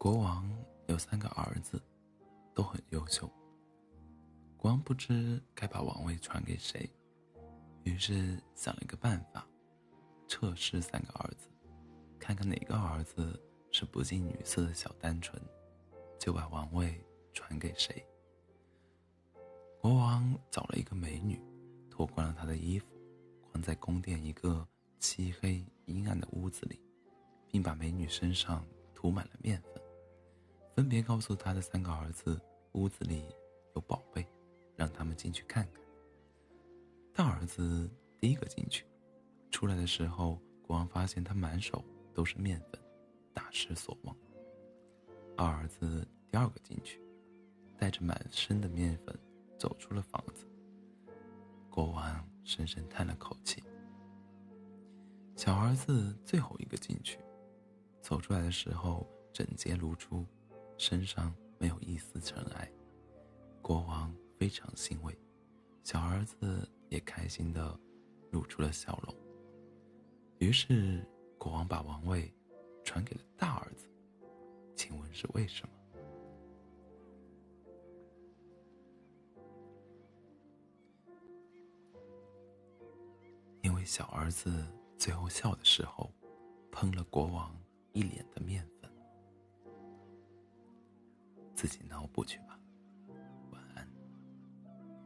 国王有三个儿子，都很优秀。国王不知该把王位传给谁，于是想了一个办法，测试三个儿子，看看哪个儿子是不近女色的小单纯，就把王位传给谁。国王找了一个美女，脱光了她的衣服，关在宫殿一个漆黑阴暗的屋子里，并把美女身上涂满了面粉，分别告诉他的三个儿子，屋子里有宝贝，让他们进去看看。大儿子第一个进去，出来的时候，国王发现他满手都是面粉，大失所望。二儿子第二个进去，带着满身的面粉。走出了房子，国王深深叹了口气。小儿子最后一个进去，走出来的时候整洁如初，身上没有一丝尘埃。国王非常欣慰，小儿子也开心的露出了笑容。于是，国王把王位传给了大儿子。请问是为什么？因为小儿子最后笑的时候，喷了国王一脸的面粉。自己脑补去吧。